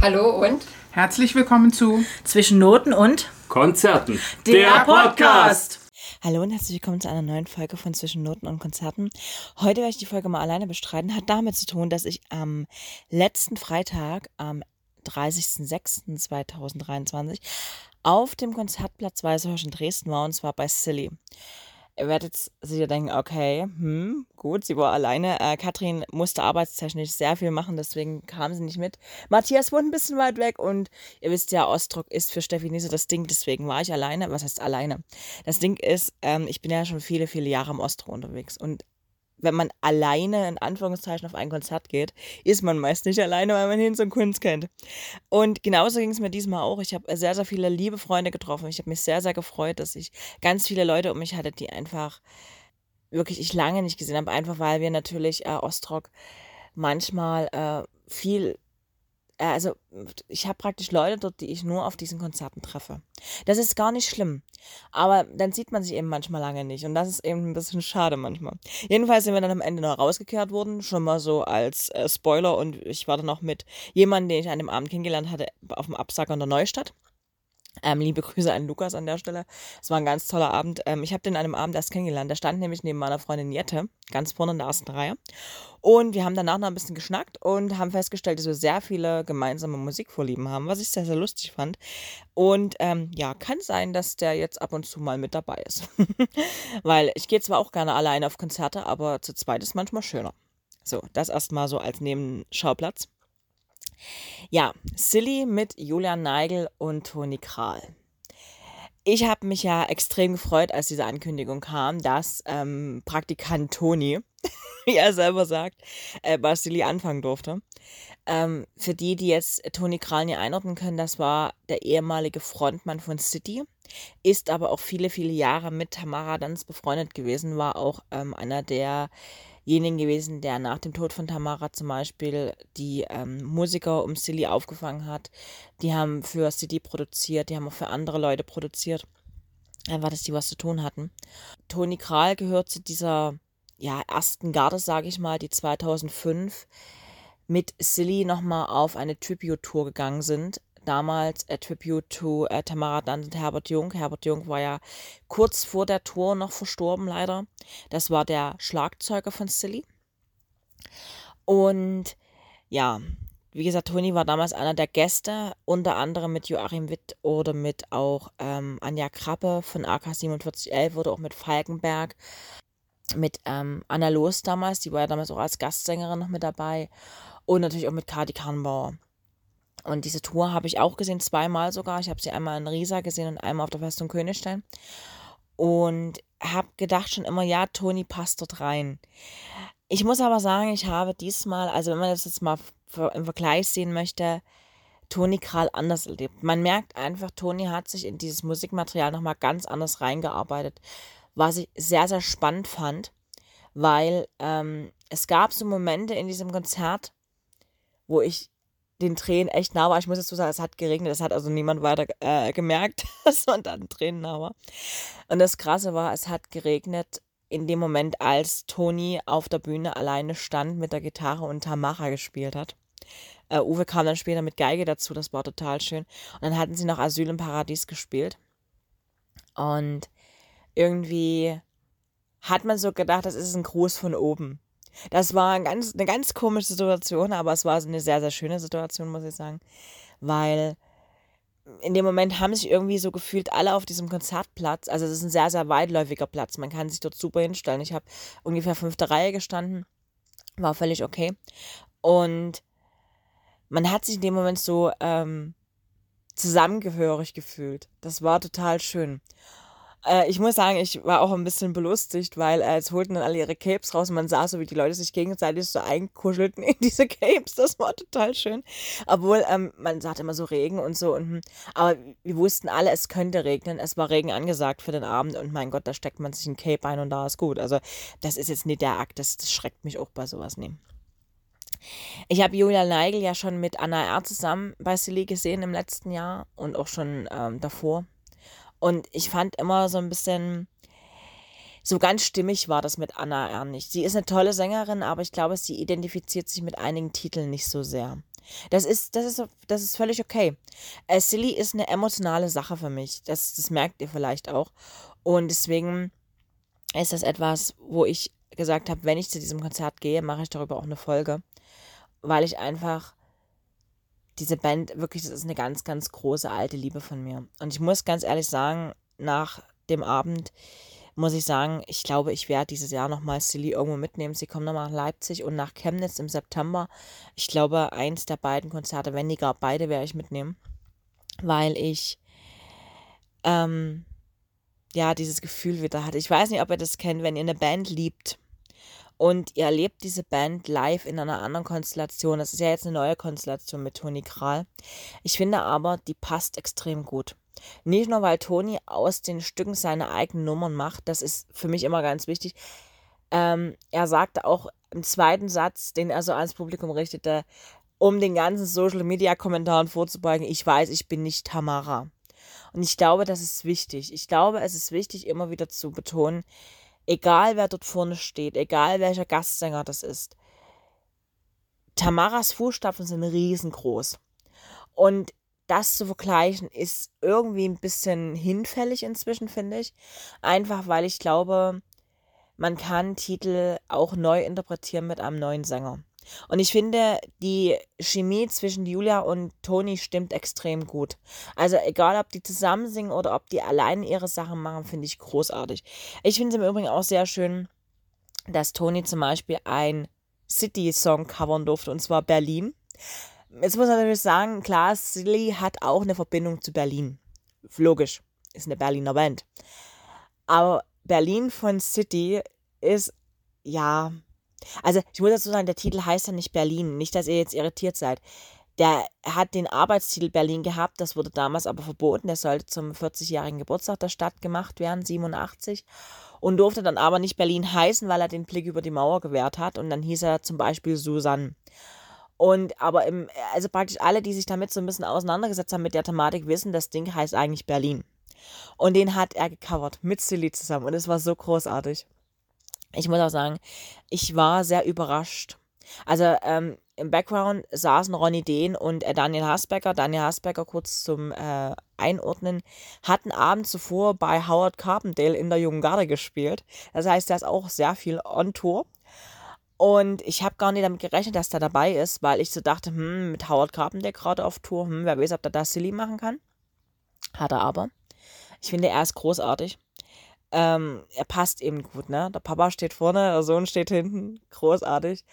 Hallo und Herzlich willkommen zu Zwischen Noten und Konzerten. Der Podcast. Hallo und herzlich willkommen zu einer neuen Folge von Zwischen Noten und Konzerten. Heute werde ich die Folge mal alleine bestreiten. Hat damit zu tun, dass ich am letzten Freitag, am 30.06.2023, auf dem Konzertplatz Weißehirsch in Dresden war und zwar bei Silly. Ihr werdet sicher denken, okay, hm, gut, sie war alleine. Äh, Katrin musste arbeitstechnisch sehr viel machen, deswegen kam sie nicht mit. Matthias wohnt ein bisschen weit weg und ihr wisst ja, Ostrock ist für Steffi nicht so das Ding, deswegen war ich alleine. Was heißt alleine? Das Ding ist, ähm, ich bin ja schon viele, viele Jahre im Ostrock unterwegs und wenn man alleine in Anführungszeichen auf ein Konzert geht, ist man meist nicht alleine, weil man Hinz und Kunst kennt. Und genauso ging es mir diesmal auch. Ich habe sehr, sehr viele liebe Freunde getroffen. Ich habe mich sehr, sehr gefreut, dass ich ganz viele Leute um mich hatte, die einfach wirklich ich lange nicht gesehen habe, einfach weil wir natürlich äh, Ostrock manchmal äh, viel also ich habe praktisch Leute dort, die ich nur auf diesen Konzerten treffe. Das ist gar nicht schlimm. Aber dann sieht man sich eben manchmal lange nicht. Und das ist eben ein bisschen schade manchmal. Jedenfalls sind wir dann am Ende noch rausgekehrt worden. Schon mal so als äh, Spoiler. Und ich war dann noch mit jemandem, den ich an dem Abend kennengelernt hatte, auf dem Absacker in der Neustadt. Ähm, liebe Grüße an Lukas an der Stelle. Es war ein ganz toller Abend. Ähm, ich habe den an einem Abend erst kennengelernt. Der stand nämlich neben meiner Freundin Jette, ganz vorne in der ersten Reihe. Und wir haben danach noch ein bisschen geschnackt und haben festgestellt, dass wir sehr viele gemeinsame Musikvorlieben haben, was ich sehr, sehr lustig fand. Und ähm, ja, kann sein, dass der jetzt ab und zu mal mit dabei ist. Weil ich gehe zwar auch gerne alleine auf Konzerte, aber zu zweit ist manchmal schöner. So, das erstmal so als Nebenschauplatz. Ja, Silly mit Julian Neigel und Toni Kral. Ich habe mich ja extrem gefreut, als diese Ankündigung kam, dass ähm, Praktikant Toni, wie er selber sagt, äh, bei Silly anfangen durfte. Ähm, für die, die jetzt Toni Kral nicht einordnen können, das war der ehemalige Frontmann von City, ist aber auch viele, viele Jahre mit Tamara Danz befreundet gewesen, war auch ähm, einer der derjenige gewesen, der nach dem Tod von Tamara zum Beispiel die ähm, Musiker um Silly aufgefangen hat. Die haben für City produziert, die haben auch für andere Leute produziert. Einfach, dass die was zu tun hatten. Toni Kral gehört zu dieser ja, ersten Garde, sage ich mal, die 2005 mit Silly nochmal auf eine Tribute-Tour gegangen sind damals A Tribute to äh, Tamara Dunn und Herbert Jung. Herbert Jung war ja kurz vor der Tour noch verstorben, leider. Das war der Schlagzeuger von Silly. Und ja, wie gesagt, Toni war damals einer der Gäste, unter anderem mit Joachim Witt oder mit auch ähm, Anja Krappe von AK 4711 oder auch mit Falkenberg, mit ähm, Anna Loos damals, die war ja damals auch als Gastsängerin noch mit dabei und natürlich auch mit Kati Karnbauer. Und diese Tour habe ich auch gesehen, zweimal sogar. Ich habe sie einmal in Riesa gesehen und einmal auf der Festung Königstein. Und habe gedacht schon immer, ja, Toni passt dort rein. Ich muss aber sagen, ich habe diesmal, also wenn man das jetzt mal im Vergleich sehen möchte, Toni Kral anders erlebt. Man merkt einfach, Toni hat sich in dieses Musikmaterial nochmal ganz anders reingearbeitet, was ich sehr, sehr spannend fand, weil ähm, es gab so Momente in diesem Konzert, wo ich den Tränen echt nah war. Ich muss jetzt so sagen, es hat geregnet, es hat also niemand weiter äh, gemerkt, dass man dann Tränen nah war. Und das Krasse war, es hat geregnet in dem Moment, als Toni auf der Bühne alleine stand mit der Gitarre und Tamara gespielt hat. Uh, Uwe kam dann später mit Geige dazu, das war total schön. Und dann hatten sie noch Asyl im Paradies gespielt. Und irgendwie hat man so gedacht, das ist ein Gruß von oben. Das war ein ganz, eine ganz komische Situation, aber es war eine sehr, sehr schöne Situation, muss ich sagen. Weil in dem Moment haben sich irgendwie so gefühlt alle auf diesem Konzertplatz. Also es ist ein sehr, sehr weitläufiger Platz. Man kann sich dort super hinstellen. Ich habe ungefähr fünfte Reihe gestanden. War völlig okay. Und man hat sich in dem Moment so ähm, zusammengehörig gefühlt. Das war total schön. Äh, ich muss sagen, ich war auch ein bisschen belustigt, weil äh, es holten dann alle ihre Capes raus und man sah so, wie die Leute sich gegenseitig so einkuschelten in diese Capes. Das war total schön. Obwohl, ähm, man sagt immer so Regen und so. Und, aber wir wussten alle, es könnte regnen. Es war Regen angesagt für den Abend und mein Gott, da steckt man sich ein Cape ein und da ist gut. Also, das ist jetzt nicht der Akt, das, das schreckt mich auch bei sowas nehmen. Ich habe Julia Neigel ja schon mit Anna R. zusammen bei Silly gesehen im letzten Jahr und auch schon ähm, davor. Und ich fand immer so ein bisschen, so ganz stimmig war das mit Anna R. nicht. Sie ist eine tolle Sängerin, aber ich glaube, sie identifiziert sich mit einigen Titeln nicht so sehr. Das ist, das ist, das ist völlig okay. Äh, Silly ist eine emotionale Sache für mich. Das, das merkt ihr vielleicht auch. Und deswegen ist das etwas, wo ich gesagt habe, wenn ich zu diesem Konzert gehe, mache ich darüber auch eine Folge. Weil ich einfach diese Band wirklich, das ist eine ganz, ganz große alte Liebe von mir. Und ich muss ganz ehrlich sagen, nach dem Abend muss ich sagen, ich glaube, ich werde dieses Jahr nochmal Silly irgendwo mitnehmen. Sie kommen nochmal nach Leipzig und nach Chemnitz im September. Ich glaube, eins der beiden Konzerte, wenn nicht gar beide, werde ich mitnehmen. Weil ich, ähm, ja, dieses Gefühl wieder hatte. Ich weiß nicht, ob ihr das kennt, wenn ihr eine Band liebt und ihr erlebt diese Band live in einer anderen Konstellation. Das ist ja jetzt eine neue Konstellation mit Toni Kral. Ich finde aber, die passt extrem gut. Nicht nur, weil Toni aus den Stücken seine eigenen Nummern macht, das ist für mich immer ganz wichtig. Ähm, er sagte auch im zweiten Satz, den er so ans Publikum richtete, um den ganzen Social Media Kommentaren vorzubeugen, ich weiß, ich bin nicht Tamara. Und ich glaube, das ist wichtig. Ich glaube, es ist wichtig, immer wieder zu betonen, egal wer dort vorne steht, egal welcher Gastsänger das ist, Tamaras Fußstapfen sind riesengroß. Und das zu vergleichen ist irgendwie ein bisschen hinfällig inzwischen, finde ich. Einfach weil ich glaube, man kann Titel auch neu interpretieren mit einem neuen Sänger. Und ich finde, die Chemie zwischen Julia und Toni stimmt extrem gut. Also egal, ob die zusammen singen oder ob die allein ihre Sachen machen, finde ich großartig. Ich finde es im Übrigen auch sehr schön, dass Toni zum Beispiel ein City-Song covern durfte, und zwar Berlin. Jetzt muss man natürlich sagen, klar, Silly hat auch eine Verbindung zu Berlin. Logisch, ist eine Berliner Band. Aber Berlin von City ist, ja, also ich muss dazu sagen, der Titel heißt ja nicht Berlin. Nicht, dass ihr jetzt irritiert seid. Der hat den Arbeitstitel Berlin gehabt, das wurde damals aber verboten. Der sollte zum 40-jährigen Geburtstag der Stadt gemacht werden, 87. Und durfte dann aber nicht Berlin heißen, weil er den Blick über die Mauer gewährt hat. Und dann hieß er zum Beispiel Susanne. Und aber im, also praktisch alle, die sich damit so ein bisschen auseinandergesetzt haben mit der Thematik, wissen, das Ding heißt eigentlich Berlin. Und den hat er gecovert mit Silly zusammen. Und es war so großartig ich muss auch sagen, ich war sehr überrascht. Also ähm, im Background saßen Ronny Dehn und äh, Daniel Hasbecker. Daniel Hasbecker, kurz zum äh, Einordnen, hatten abends zuvor bei Howard Carpendale in der Jungen Garde gespielt. Das heißt, er ist auch sehr viel on Tour. Und ich habe gar nicht damit gerechnet, dass der dabei ist, weil ich so dachte, hm, mit Howard Carpendale gerade auf Tour, hm, wer weiß, ob der da Silly machen kann. Hat er aber. Ich finde, er ist großartig. Ähm, er passt eben gut, ne? Der Papa steht vorne, der Sohn steht hinten. Großartig.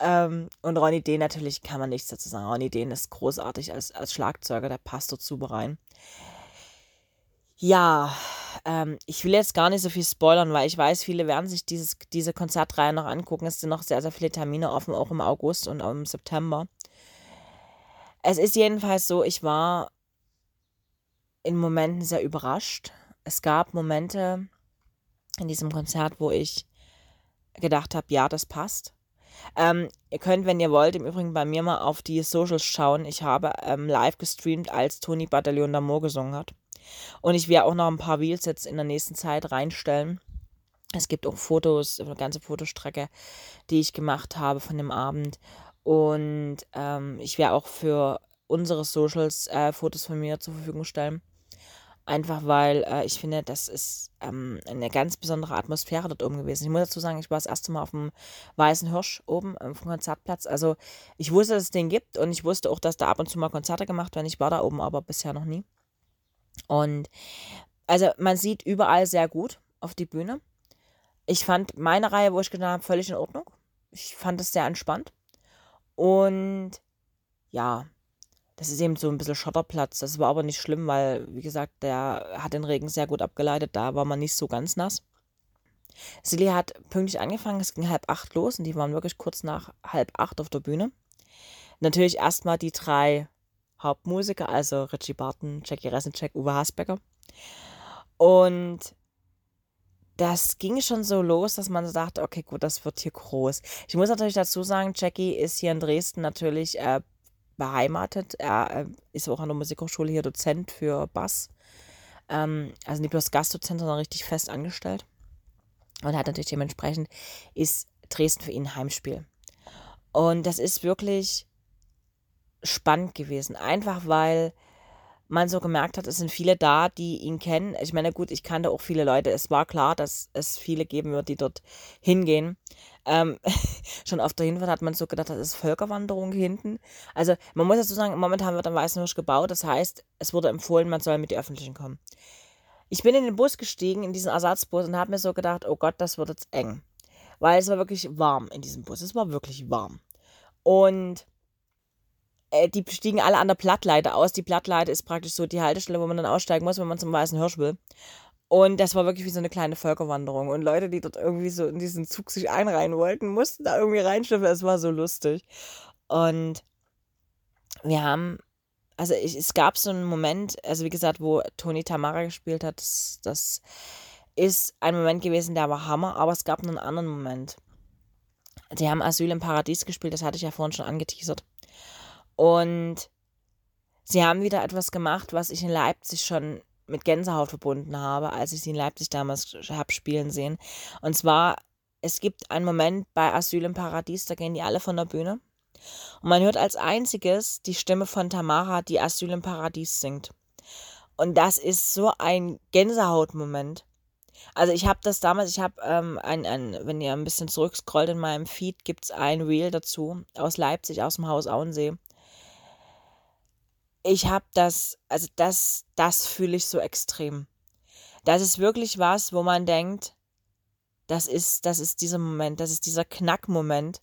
Ähm, und Ronny Dehn natürlich kann man nichts dazu sagen. Ronny Dehn ist großartig als, als Schlagzeuger, der passt dazu rein. Ja, ähm, ich will jetzt gar nicht so viel spoilern, weil ich weiß, viele werden sich dieses, diese Konzertreihe noch angucken. Es sind noch sehr, sehr viele Termine offen, auch im August und auch im September. Es ist jedenfalls so, ich war in Momenten sehr überrascht. Es gab Momente, in diesem Konzert, wo ich gedacht habe, ja, das passt. Ähm, ihr könnt, wenn ihr wollt, im Übrigen bei mir mal auf die Socials schauen. Ich habe ähm, live gestreamt, als Toni Bataillon d'Amour gesungen hat. Und ich werde auch noch ein paar Reels jetzt in der nächsten Zeit reinstellen. Es gibt auch Fotos, eine ganze Fotostrecke, die ich gemacht habe von dem Abend. Und ähm, ich werde auch für unsere Socials äh, Fotos von mir zur Verfügung stellen. Einfach weil äh, ich finde, das ist ähm, eine ganz besondere Atmosphäre dort oben gewesen. Ich muss dazu sagen, ich war das erste Mal auf dem Weißen Hirsch oben ähm, vom Konzertplatz. Also ich wusste, dass es den gibt und ich wusste auch, dass da ab und zu mal Konzerte gemacht werden. Ich war da oben aber bisher noch nie. Und also man sieht überall sehr gut auf die Bühne. Ich fand meine Reihe, wo ich getan habe, völlig in Ordnung. Ich fand es sehr entspannt. Und ja, das ist eben so ein bisschen Schotterplatz. Das war aber nicht schlimm, weil, wie gesagt, der hat den Regen sehr gut abgeleitet. Da war man nicht so ganz nass. Silly hat pünktlich angefangen, es ging halb acht los und die waren wirklich kurz nach halb acht auf der Bühne. Natürlich erstmal die drei Hauptmusiker, also Richie Barton, Jackie Resnicek, Uwe Hasbecker. Und das ging schon so los, dass man so dachte, okay, gut, das wird hier groß. Ich muss natürlich dazu sagen, Jackie ist hier in Dresden natürlich äh, beheimatet. Er ist auch an der Musikhochschule hier Dozent für Bass. Ähm, also nicht bloß Gastdozent, sondern richtig fest angestellt. Und hat natürlich dementsprechend ist Dresden für ihn Heimspiel. Und das ist wirklich spannend gewesen. Einfach weil man so gemerkt hat, es sind viele da, die ihn kennen. Ich meine, gut, ich kannte auch viele Leute. Es war klar, dass es viele geben wird, die dort hingehen. Ähm, schon auf der Hinfahrt hat man so gedacht, das ist Völkerwanderung hinten. Also man muss dazu sagen, momentan wird am Weißen Hirsch gebaut. Das heißt, es wurde empfohlen, man soll mit den Öffentlichen kommen. Ich bin in den Bus gestiegen, in diesen Ersatzbus und habe mir so gedacht, oh Gott, das wird jetzt eng. Weil es war wirklich warm in diesem Bus. Es war wirklich warm. Und äh, die stiegen alle an der Plattleiter aus. Die Plattleiter ist praktisch so die Haltestelle, wo man dann aussteigen muss, wenn man zum Weißen Hirsch will. Und das war wirklich wie so eine kleine Völkerwanderung. Und Leute, die dort irgendwie so in diesen Zug sich einreihen wollten, mussten da irgendwie reinschiffen. Es war so lustig. Und wir haben, also ich, es gab so einen Moment, also wie gesagt, wo Toni Tamara gespielt hat, das, das ist ein Moment gewesen, der war Hammer, aber es gab einen anderen Moment. Die haben Asyl im Paradies gespielt, das hatte ich ja vorhin schon angeteasert. Und sie haben wieder etwas gemacht, was ich in Leipzig schon mit Gänsehaut verbunden habe, als ich sie in Leipzig damals habe spielen sehen. Und zwar, es gibt einen Moment bei Asyl im Paradies, da gehen die alle von der Bühne. Und man hört als einziges die Stimme von Tamara, die Asyl im Paradies singt. Und das ist so ein Gänsehautmoment. Also ich habe das damals, ich habe ähm, ein, ein, wenn ihr ein bisschen zurückscrollt in meinem Feed, gibt es ein Reel dazu aus Leipzig, aus dem Haus Auensee ich habe das, also das, das fühle ich so extrem. Das ist wirklich was, wo man denkt, das ist, das ist dieser Moment, das ist dieser Knackmoment,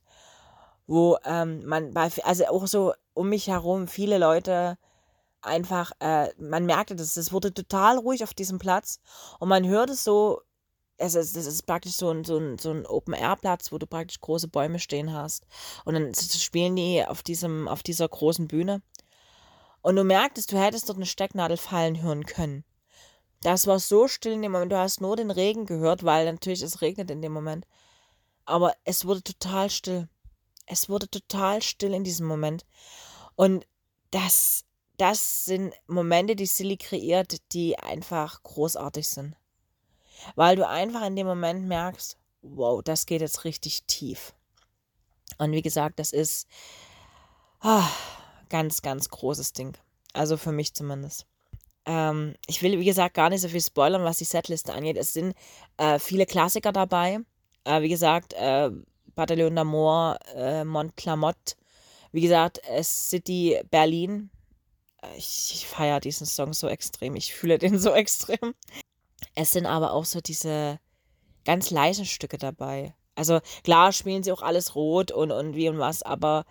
wo ähm, man bei, also auch so um mich herum viele Leute einfach, äh, man merkte das, es wurde total ruhig auf diesem Platz und man hört es so, es ist, das ist praktisch so ein, so ein, so ein Open-Air-Platz, wo du praktisch große Bäume stehen hast und dann spielen die auf diesem, auf dieser großen Bühne und du merktest, du hättest dort eine Stecknadel fallen hören können. Das war so still in dem Moment. Du hast nur den Regen gehört, weil natürlich es regnet in dem Moment. Aber es wurde total still. Es wurde total still in diesem Moment. Und das, das sind Momente, die Silly kreiert, die einfach großartig sind. Weil du einfach in dem Moment merkst, wow, das geht jetzt richtig tief. Und wie gesagt, das ist. Ah, ganz, ganz großes Ding. Also für mich zumindest. Ähm, ich will, wie gesagt, gar nicht so viel spoilern, was die Setliste angeht. Es sind äh, viele Klassiker dabei. Äh, wie gesagt, äh, Bataillon d'Amour, äh, Montclamotte. Wie gesagt, City Berlin. Äh, ich, ich feiere diesen Song so extrem. Ich fühle den so extrem. Es sind aber auch so diese ganz leisen Stücke dabei. Also klar spielen sie auch alles rot und, und wie und was, aber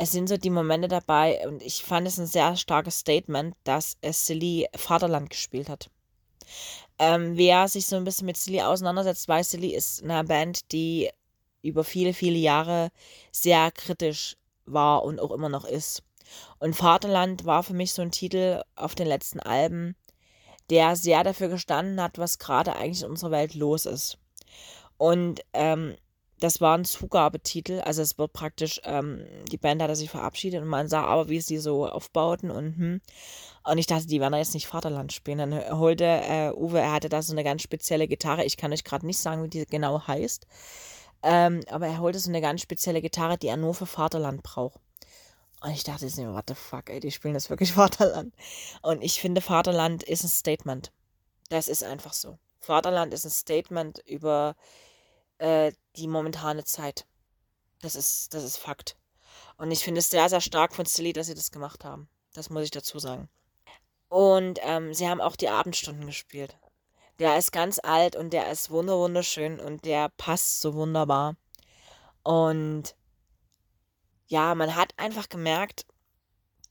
es sind so die Momente dabei und ich fand es ein sehr starkes Statement, dass Silly Vaterland gespielt hat. Ähm, wer sich so ein bisschen mit Silly auseinandersetzt, weiß, Silly ist eine Band, die über viele, viele Jahre sehr kritisch war und auch immer noch ist. Und Vaterland war für mich so ein Titel auf den letzten Alben, der sehr dafür gestanden hat, was gerade eigentlich in unserer Welt los ist. Und ähm, das war ein Zugabetitel, also es wird praktisch, ähm, die Band hat sich verabschiedet und man sah aber, wie sie so aufbauten und hm. Und ich dachte, die werden da jetzt nicht Vaterland spielen. Dann holte äh, Uwe, er hatte da so eine ganz spezielle Gitarre. Ich kann euch gerade nicht sagen, wie die genau heißt. Ähm, aber er holte so eine ganz spezielle Gitarre, die er nur für Vaterland braucht. Und ich dachte, what the fuck, ey, die spielen das wirklich Vaterland. Und ich finde, Vaterland ist ein Statement. Das ist einfach so. Vaterland ist ein Statement über äh, die momentane Zeit. Das ist, das ist Fakt. Und ich finde es sehr, sehr stark von Silly, dass sie das gemacht haben. Das muss ich dazu sagen. Und ähm, sie haben auch die Abendstunden gespielt. Der ist ganz alt und der ist wunderschön und der passt so wunderbar. Und ja, man hat einfach gemerkt,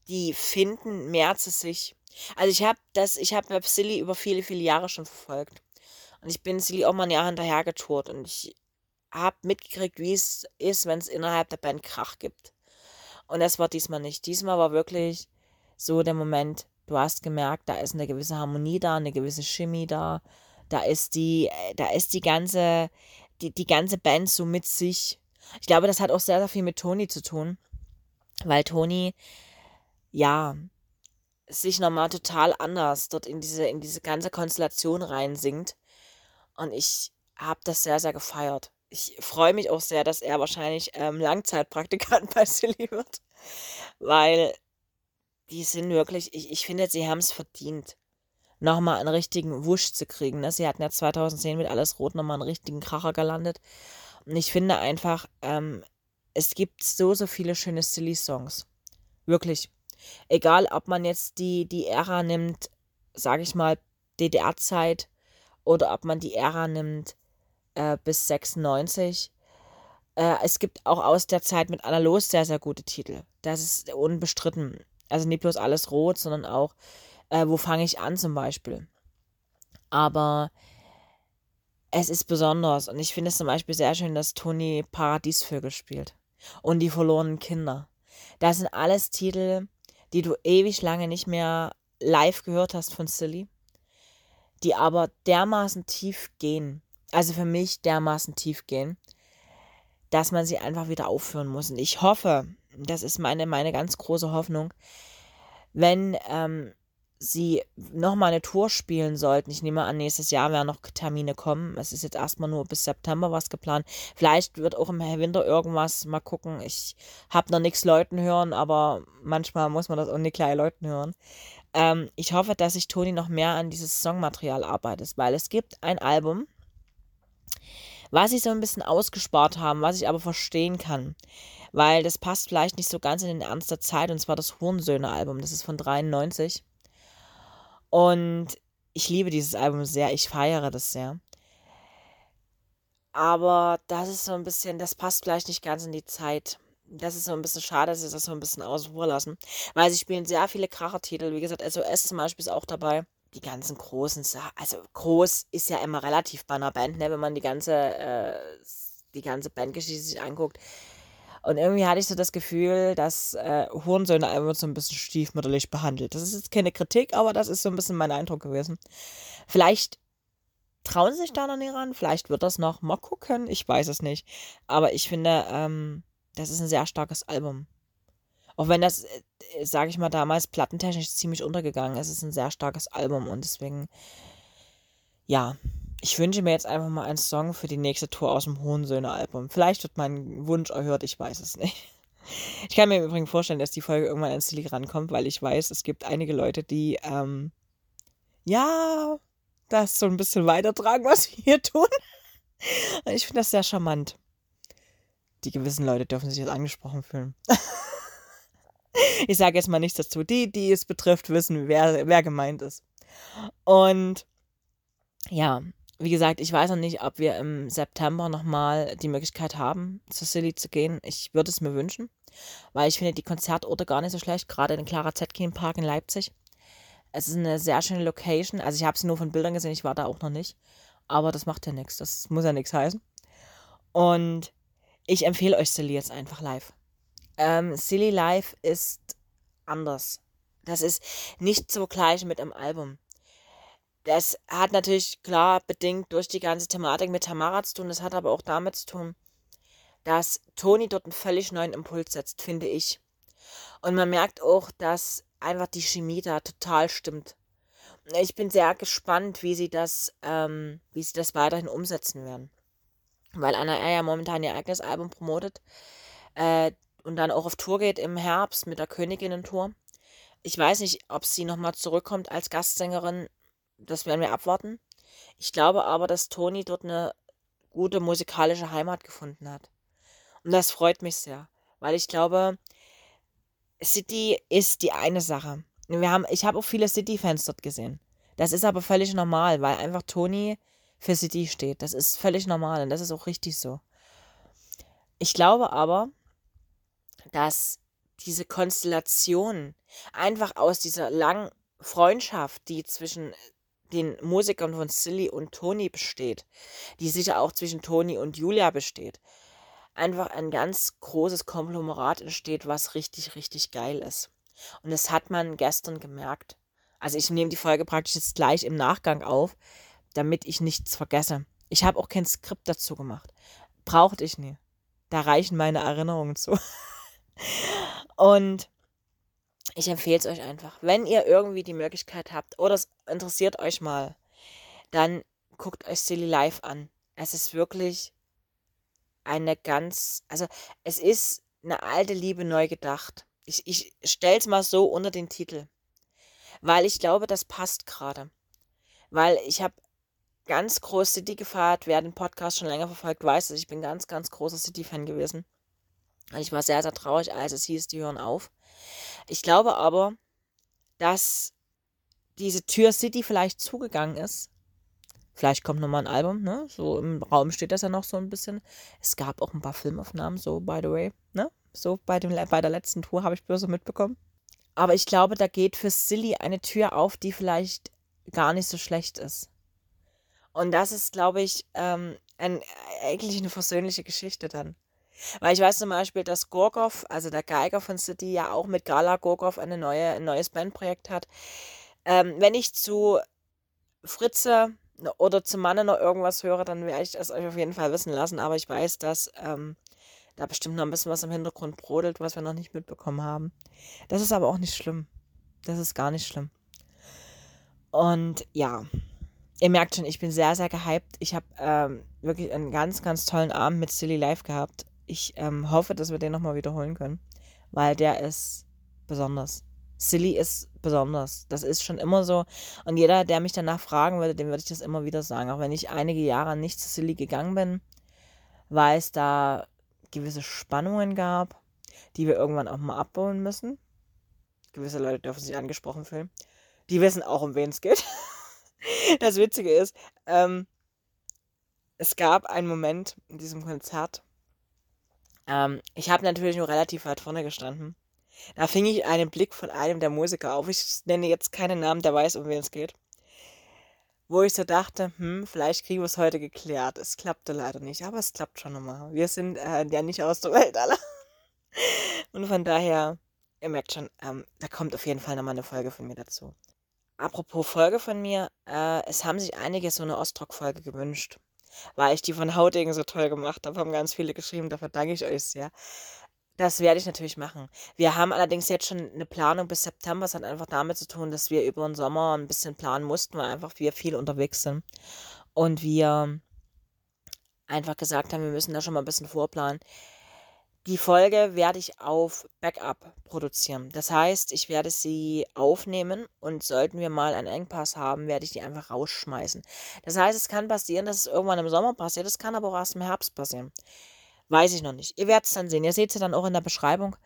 die finden mehr zu sich. Also ich habe das, ich habe Silly über viele, viele Jahre schon verfolgt. Und ich bin Silly auch mal ein Jahr hinterhergetourt und ich habe mitgekriegt, wie es ist, wenn es innerhalb der Band Krach gibt. Und das war diesmal nicht. Diesmal war wirklich so der Moment, du hast gemerkt, da ist eine gewisse Harmonie da, eine gewisse Chemie da. Da ist die, da ist die ganze, die, die ganze Band so mit sich. Ich glaube, das hat auch sehr, sehr viel mit Toni zu tun. Weil Toni, ja, sich nochmal total anders dort in diese, in diese ganze Konstellation reinsingt. Und ich habe das sehr, sehr gefeiert. ich freue mich auch sehr, dass er wahrscheinlich ähm, Langzeitpraktikant bei Silly wird, weil die sind wirklich, ich, ich finde, sie haben es verdient, nochmal einen richtigen Wusch zu kriegen. Ne? Sie hatten ja 2010 mit Alles Rot nochmal einen richtigen Kracher gelandet. Und ich finde einfach, ähm, es gibt so, so viele schöne Silly-Songs. Wirklich. Egal, ob man jetzt die, die Ära nimmt, sage ich mal, DDR-Zeit oder ob man die Ära nimmt äh, bis 96. Äh, es gibt auch aus der Zeit mit Anna Los sehr, sehr gute Titel. Das ist unbestritten. Also nicht bloß alles rot, sondern auch, äh, wo fange ich an zum Beispiel. Aber es ist besonders und ich finde es zum Beispiel sehr schön, dass Toni Paradiesvögel spielt und die verlorenen Kinder. Das sind alles Titel, die du ewig lange nicht mehr live gehört hast von Silly, die aber dermaßen tief gehen, also für mich dermaßen tief gehen, dass man sie einfach wieder aufführen muss. Und ich hoffe, das ist meine, meine ganz große Hoffnung, wenn ähm, sie nochmal eine Tour spielen sollten. Ich nehme an, nächstes Jahr werden noch Termine kommen. Es ist jetzt erstmal nur bis September was geplant. Vielleicht wird auch im Winter irgendwas. Mal gucken. Ich habe noch nichts Leuten hören, aber manchmal muss man das auch nicht gleich Leuten hören. Ähm, ich hoffe, dass sich Toni noch mehr an dieses Songmaterial arbeitet, weil es gibt ein Album, was sie so ein bisschen ausgespart haben, was ich aber verstehen kann. Weil das passt vielleicht nicht so ganz in den Ernst der Zeit, und zwar das Hurensöhne-Album. Das ist von 93. Und ich liebe dieses Album sehr, ich feiere das sehr. Aber das ist so ein bisschen, das passt vielleicht nicht ganz in die Zeit. Das ist so ein bisschen schade, dass sie das so ein bisschen außen vor lassen. Weil sie spielen sehr viele Krachertitel. Wie gesagt, SOS zum Beispiel ist auch dabei. Die ganzen großen, also groß ist ja immer relativ bei einer Band, ne? wenn man die ganze, äh, die ganze Bandgeschichte sich anguckt. Und irgendwie hatte ich so das Gefühl, dass äh, Hurensöhne einfach so ein bisschen stiefmütterlich behandelt. Das ist jetzt keine Kritik, aber das ist so ein bisschen mein Eindruck gewesen. Vielleicht trauen sie sich da noch nicht ran, vielleicht wird das noch. Mal gucken, ich weiß es nicht. Aber ich finde, ähm, das ist ein sehr starkes Album. Auch wenn das, äh, sage ich mal, damals plattentechnisch ziemlich untergegangen ist, ist ein sehr starkes Album und deswegen, ja, ich wünsche mir jetzt einfach mal einen Song für die nächste Tour aus dem Hohensöhne-Album. Vielleicht wird mein Wunsch erhört, ich weiß es nicht. Ich kann mir übrigens vorstellen, dass die Folge irgendwann ins Silly rankommt, weil ich weiß, es gibt einige Leute, die, ähm, ja, das so ein bisschen weitertragen, was wir hier tun. Und ich finde das sehr charmant. Die gewissen Leute dürfen sich jetzt angesprochen fühlen. ich sage jetzt mal nichts dazu. Die, die es betrifft, wissen, wer, wer gemeint ist. Und ja, wie gesagt, ich weiß noch nicht, ob wir im September nochmal die Möglichkeit haben, zu Silly zu gehen. Ich würde es mir wünschen, weil ich finde die Konzertorte gar nicht so schlecht, gerade den Clara Zetkin Park in Leipzig. Es ist eine sehr schöne Location. Also ich habe sie nur von Bildern gesehen, ich war da auch noch nicht. Aber das macht ja nichts, das muss ja nichts heißen. Und ich empfehle euch Silly jetzt einfach live. Ähm, Silly Live ist anders. Das ist nicht so gleich mit einem Album. Das hat natürlich klar bedingt durch die ganze Thematik mit Tamara zu tun. Das hat aber auch damit zu tun, dass Toni dort einen völlig neuen Impuls setzt, finde ich. Und man merkt auch, dass einfach die Chemie da total stimmt. Ich bin sehr gespannt, wie sie das, ähm, wie sie das weiterhin umsetzen werden. Weil Anna R ja momentan ihr eigenes Album promotet äh, und dann auch auf Tour geht im Herbst mit der Königinnen-Tour. Ich weiß nicht, ob sie nochmal zurückkommt als Gastsängerin das werden wir abwarten. Ich glaube aber, dass Toni dort eine gute musikalische Heimat gefunden hat. Und das freut mich sehr, weil ich glaube, City ist die eine Sache. Wir haben, ich habe auch viele City-Fans dort gesehen. Das ist aber völlig normal, weil einfach Toni für City steht. Das ist völlig normal und das ist auch richtig so. Ich glaube aber, dass diese Konstellation einfach aus dieser langen Freundschaft, die zwischen den Musikern von Silly und Toni besteht, die sicher auch zwischen Toni und Julia besteht, einfach ein ganz großes Konglomerat entsteht, was richtig, richtig geil ist. Und das hat man gestern gemerkt. Also ich nehme die Folge praktisch jetzt gleich im Nachgang auf, damit ich nichts vergesse. Ich habe auch kein Skript dazu gemacht. Brauchte ich nie. Da reichen meine Erinnerungen zu. Und ich empfehle es euch einfach. Wenn ihr irgendwie die Möglichkeit habt oder es interessiert euch mal, dann guckt euch Silly Live an. Es ist wirklich eine ganz, also es ist eine alte Liebe neu gedacht. Ich, ich stelle es mal so unter den Titel, weil ich glaube, das passt gerade. Weil ich habe ganz groß City gefeiert. Wer den Podcast schon länger verfolgt, weiß, dass ich bin ganz, ganz großer City-Fan gewesen. Und ich war sehr, sehr traurig, als es hieß, die hören auf. Ich glaube aber, dass diese Tür City vielleicht zugegangen ist. Vielleicht kommt nochmal ein Album, ne? So im Raum steht das ja noch so ein bisschen. Es gab auch ein paar Filmaufnahmen, so by the way, ne? So bei, dem, bei der letzten Tour habe ich böse mitbekommen. Aber ich glaube, da geht für Silly eine Tür auf, die vielleicht gar nicht so schlecht ist. Und das ist, glaube ich, ähm, ein, eigentlich eine versöhnliche Geschichte dann. Weil ich weiß zum Beispiel, dass Gorgov, also der Geiger von City, ja auch mit Gala Gorgov eine neue, ein neues Bandprojekt hat. Ähm, wenn ich zu Fritze oder zu Manne noch irgendwas höre, dann werde ich das euch auf jeden Fall wissen lassen. Aber ich weiß, dass ähm, da bestimmt noch ein bisschen was im Hintergrund brodelt, was wir noch nicht mitbekommen haben. Das ist aber auch nicht schlimm. Das ist gar nicht schlimm. Und ja, ihr merkt schon, ich bin sehr, sehr gehypt. Ich habe ähm, wirklich einen ganz, ganz tollen Abend mit Silly Live gehabt. Ich ähm, hoffe, dass wir den nochmal wiederholen können, weil der ist besonders. Silly ist besonders. Das ist schon immer so. Und jeder, der mich danach fragen würde, dem würde ich das immer wieder sagen. Auch wenn ich einige Jahre nicht zu Silly gegangen bin, weil es da gewisse Spannungen gab, die wir irgendwann auch mal abbauen müssen. Gewisse Leute dürfen sich angesprochen fühlen. Die wissen auch, um wen es geht. das Witzige ist, ähm, es gab einen Moment in diesem Konzert. Ähm, ich habe natürlich nur relativ weit vorne gestanden. Da fing ich einen Blick von einem der Musiker auf. Ich nenne jetzt keinen Namen, der weiß, um wen es geht. Wo ich so dachte, hm, vielleicht kriegen wir es heute geklärt. Es klappte leider nicht, aber es klappt schon nochmal. Wir sind äh, ja nicht aus der Welt alle. Und von daher, ihr merkt schon, ähm, da kommt auf jeden Fall nochmal eine Folge von mir dazu. Apropos Folge von mir, äh, es haben sich einige so eine Ostrock-Folge gewünscht, weil ich die von Haudegen so toll gemacht habe, haben ganz viele geschrieben, dafür danke ich euch sehr. Das werde ich natürlich machen. Wir haben allerdings jetzt schon eine Planung bis September. Es hat einfach damit zu tun, dass wir über den Sommer ein bisschen planen mussten, weil einfach wir viel unterwegs sind. Und wir einfach gesagt haben, wir müssen da schon mal ein bisschen vorplanen. Die Folge werde ich auf Backup produzieren. Das heißt, ich werde sie aufnehmen und sollten wir mal einen Engpass haben, werde ich die einfach rausschmeißen. Das heißt, es kann passieren, dass es irgendwann im Sommer passiert. Es kann aber auch erst im Herbst passieren. Weiß ich noch nicht. Ihr werdet es dann sehen. Ihr seht es dann auch in der Beschreibung.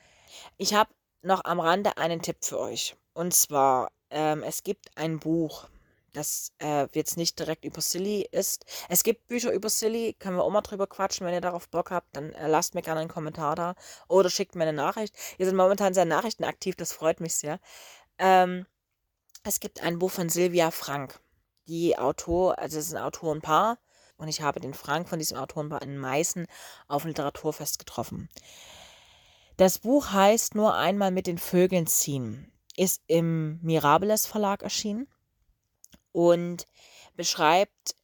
Ich habe noch am Rande einen Tipp für euch. Und zwar, ähm, es gibt ein Buch, das äh, jetzt nicht direkt über Silly ist. Es gibt Bücher über Silly, können wir auch mal drüber quatschen. Wenn ihr darauf Bock habt, dann äh, lasst mir gerne einen Kommentar da oder schickt mir eine Nachricht. Wir sind momentan sehr nachrichtenaktiv, das freut mich sehr. Ähm, es gibt ein Buch von Silvia Frank. Die Autor, also es ist ein Autorenpaar und ich habe den Frank von diesem Autorenpaar in Meißen auf dem Literaturfest getroffen. Das Buch heißt Nur einmal mit den Vögeln ziehen, ist im Mirabeles Verlag erschienen und beschreibt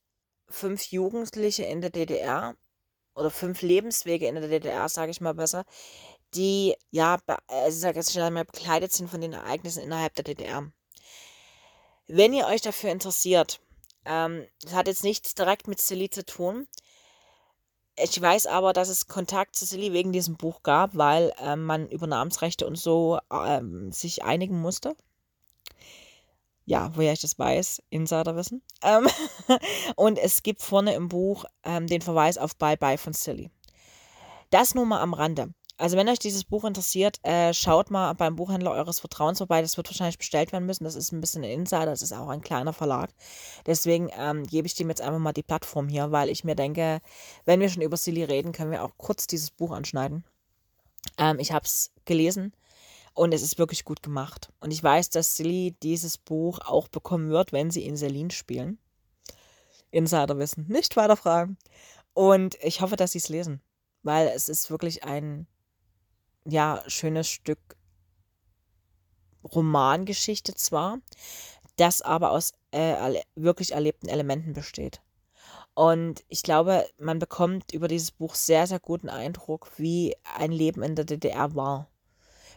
fünf Jugendliche in der DDR oder fünf Lebenswege in der DDR, sage ich mal besser, die ja also bekleidet sind von den Ereignissen innerhalb der DDR. Wenn ihr euch dafür interessiert, ähm, das hat jetzt nichts direkt mit Silly zu tun. Ich weiß aber, dass es Kontakt zu Silly wegen diesem Buch gab, weil ähm, man über Namensrechte und so ähm, sich einigen musste. Ja, woher ich das weiß, Insiderwissen. Ähm, und es gibt vorne im Buch ähm, den Verweis auf Bye Bye von Silly. Das nur mal am Rande. Also wenn euch dieses Buch interessiert, äh, schaut mal beim Buchhändler eures Vertrauens vorbei. Das wird wahrscheinlich bestellt werden müssen. Das ist ein bisschen ein Insider, das ist auch ein kleiner Verlag. Deswegen ähm, gebe ich dem jetzt einfach mal die Plattform hier, weil ich mir denke, wenn wir schon über Silly reden, können wir auch kurz dieses Buch anschneiden. Ähm, ich habe es gelesen und es ist wirklich gut gemacht. Und ich weiß, dass Silly dieses Buch auch bekommen wird, wenn sie in Selin spielen. Insiderwissen, nicht weiter fragen. Und ich hoffe, dass sie es lesen, weil es ist wirklich ein ja, schönes Stück Romangeschichte zwar, das aber aus äh, wirklich erlebten Elementen besteht. Und ich glaube, man bekommt über dieses Buch sehr, sehr guten Eindruck, wie ein Leben in der DDR war.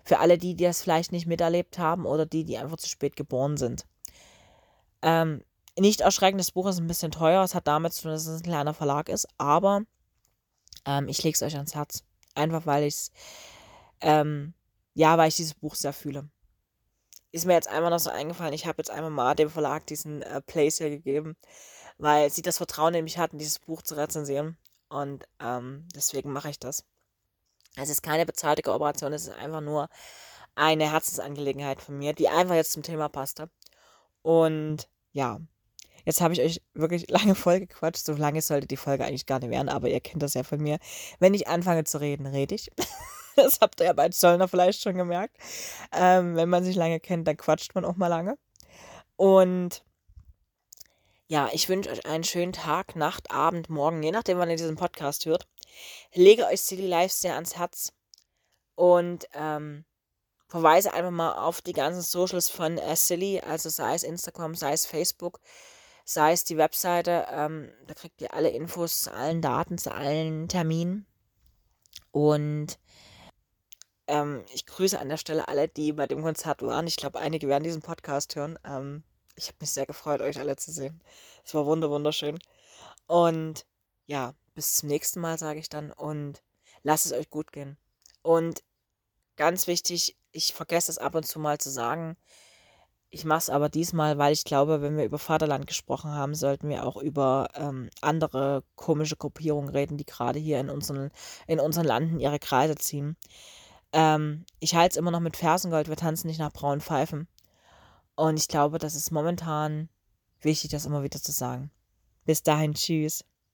Für alle die, die das vielleicht nicht miterlebt haben oder die, die einfach zu spät geboren sind. Ähm, nicht erschreckend, das Buch ist ein bisschen teuer. Es hat damit zu tun, dass es ein kleiner Verlag ist, aber Ähm, ich lege es euch ans Herz. Einfach weil ich es, ähm, ja, weil ich dieses Buch sehr fühle. Ist mir jetzt einmal noch so eingefallen, ich habe jetzt einmal mal dem Verlag diesen äh, Place hier gegeben, weil sie das Vertrauen in mich hatten, dieses Buch zu rezensieren. Und ähm, deswegen mache ich das. Es ist keine bezahlte Kooperation, es ist einfach nur eine Herzensangelegenheit von mir, die einfach jetzt zum Thema passte. Und ja, jetzt habe ich euch wirklich lange voll gequatscht. So lange sollte die Folge eigentlich gar nicht werden, aber ihr kennt das ja von mir. Wenn ich anfange zu reden, rede ich. das habt ihr ja bei Zollner vielleicht schon gemerkt. Ähm, wenn man sich lange kennt, dann quatscht man auch mal lange. Und ja, ich wünsche euch einen schönen Tag, Nacht, Abend, Morgen, je nachdem, wann ihr diesen Podcast hört. Lege euch Silly Life sehr ans Herz und ähm, verweise einfach mal auf die ganzen Socials von äh, Silly, also sei es Instagram, sei es Facebook, sei es die Webseite. Ähm, da kriegt ihr alle Infos zu allen Daten, zu allen Terminen. Und ähm, ich grüße an der Stelle alle, die bei dem Konzert waren. Ich glaube, einige werden diesen Podcast hören. Ähm, ich habe mich sehr gefreut, euch alle zu sehen. Es war wunderschön. Und ja, bis zum nächsten Mal, sage ich dann. Und lasst es euch gut gehen. Und ganz wichtig, ich vergesse es ab und zu mal zu sagen. Ich mache es aber diesmal, weil ich glaube, wenn wir über Vaterland gesprochen haben, sollten wir auch über ähm, andere komische Gruppierungen reden, die gerade hier in unseren, in unseren Landen ihre Kreise ziehen. Ähm, ich halte es immer noch mit Fersengold, wir tanzen nicht nach braunen Pfeifen. Und ich glaube, das ist momentan wichtig, das immer wieder zu sagen. Bis dahin, tschüss.